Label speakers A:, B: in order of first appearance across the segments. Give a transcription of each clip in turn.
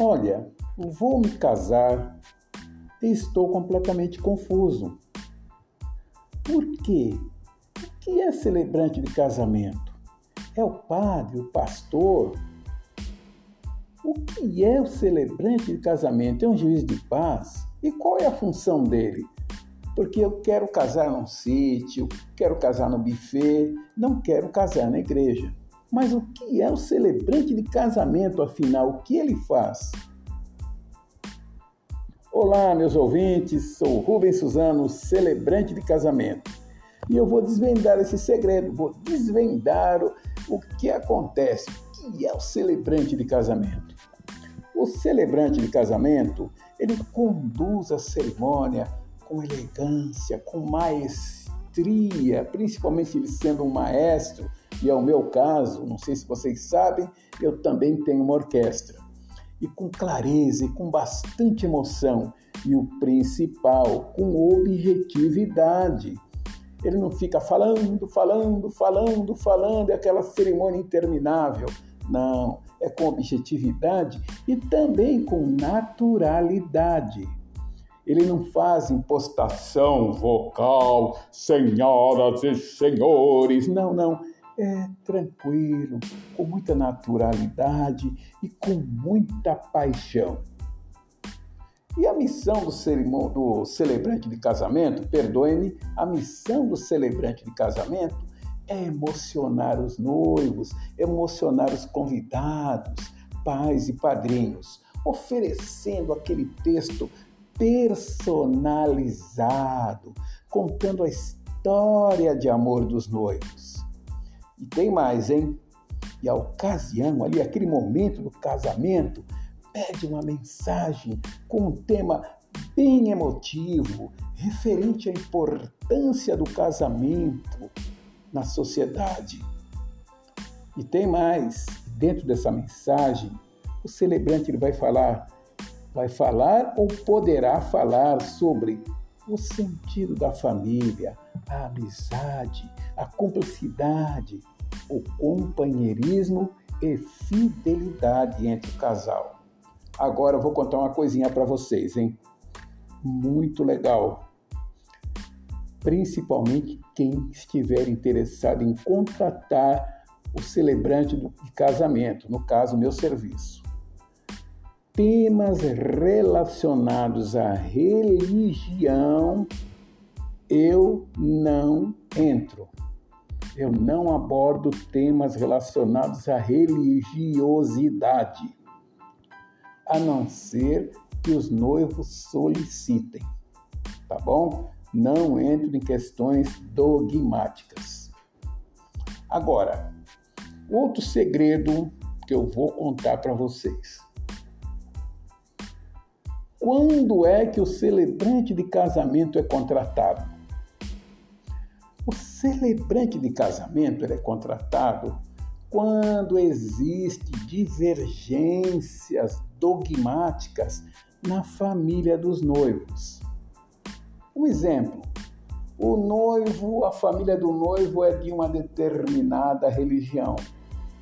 A: Olha, vou me casar e estou completamente confuso. Por quê? O que é celebrante de casamento? É o padre, o pastor? O que é o celebrante de casamento? É um juiz de paz? E qual é a função dele? Porque eu quero casar num sítio, quero casar no buffet, não quero casar na igreja. Mas o que é o celebrante de casamento, afinal? O que ele faz? Olá, meus ouvintes, sou Rubens Suzano, celebrante de casamento. E eu vou desvendar esse segredo, vou desvendar o, que acontece, o que é o celebrante de casamento. O celebrante de casamento, ele conduz a cerimônia com elegância, com maestria, principalmente ele sendo um maestro, e é o meu caso, não sei se vocês sabem, eu também tenho uma orquestra. E com clareza e com bastante emoção, e o principal, com objetividade. Ele não fica falando, falando, falando, falando, é aquela cerimônia interminável. Não, é com objetividade e também com naturalidade. Ele não faz impostação vocal, senhoras e senhores. Não, não é tranquilo, com muita naturalidade e com muita paixão. E a missão do, do celebrante de casamento, perdoe-me, a missão do celebrante de casamento é emocionar os noivos, emocionar os convidados, pais e padrinhos, oferecendo aquele texto personalizado, contando a história de amor dos noivos. E tem mais, hein? E a ocasião, ali, aquele momento do casamento, pede uma mensagem com um tema bem emotivo, referente à importância do casamento na sociedade. E tem mais, dentro dessa mensagem, o celebrante ele vai falar, vai falar ou poderá falar sobre o sentido da família, a amizade, a cumplicidade, o companheirismo e fidelidade entre o casal. Agora eu vou contar uma coisinha para vocês, hein? Muito legal. Principalmente quem estiver interessado em contratar o celebrante de casamento, no caso, meu serviço. Temas relacionados à religião eu não entro. Eu não abordo temas relacionados à religiosidade, a não ser que os noivos solicitem, tá bom? Não entro em questões dogmáticas. Agora, outro segredo que eu vou contar para vocês. Quando é que o celebrante de casamento é contratado? O celebrante de casamento é contratado quando existe divergências dogmáticas na família dos noivos. Um exemplo: o noivo, a família do noivo é de uma determinada religião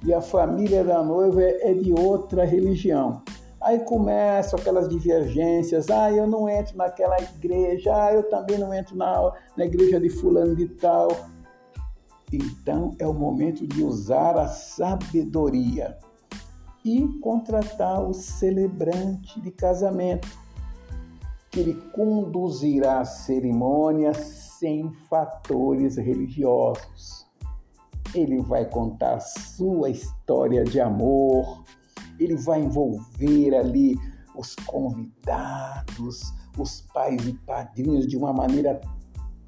A: e a família da noiva é de outra religião. Aí começam aquelas divergências. Ah, eu não entro naquela igreja. Ah, eu também não entro na, na igreja de fulano de tal. Então é o momento de usar a sabedoria e contratar o celebrante de casamento, que ele conduzirá a cerimônia sem fatores religiosos. Ele vai contar sua história de amor, ele vai envolver ali os convidados, os pais e padrinhos de uma maneira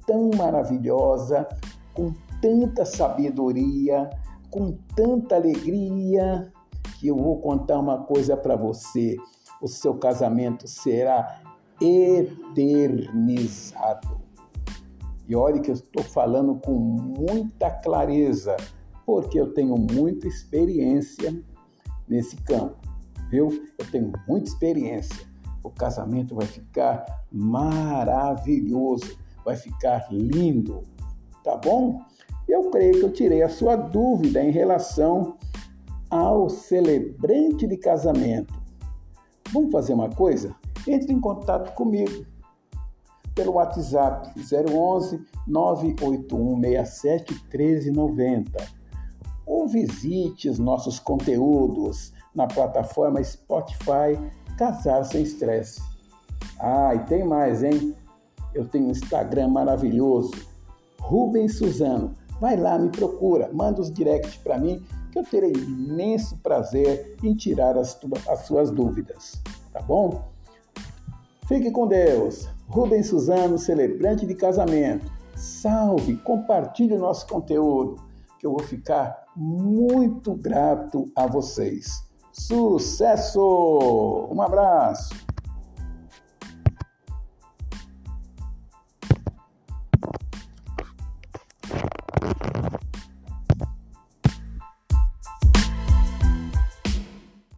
A: tão maravilhosa, com tanta sabedoria, com tanta alegria, que eu vou contar uma coisa para você: o seu casamento será eternizado. E olhe que eu estou falando com muita clareza, porque eu tenho muita experiência nesse campo, viu? Eu tenho muita experiência. O casamento vai ficar maravilhoso, vai ficar lindo, tá bom? Eu creio que eu tirei a sua dúvida em relação ao celebrante de casamento. Vamos fazer uma coisa? Entre em contato comigo pelo WhatsApp 011 98167 1390 ou visite os nossos conteúdos na plataforma Spotify Casar Sem Estresse. Ah, e tem mais, hein? Eu tenho um Instagram maravilhoso, Rubens Suzano. Vai lá, me procura, manda os directs para mim que eu terei imenso prazer em tirar as, as suas dúvidas, tá bom? Fique com Deus. Rubens Suzano, celebrante de casamento. Salve, compartilhe o nosso conteúdo, que eu vou ficar muito grato a vocês. Sucesso! Um abraço!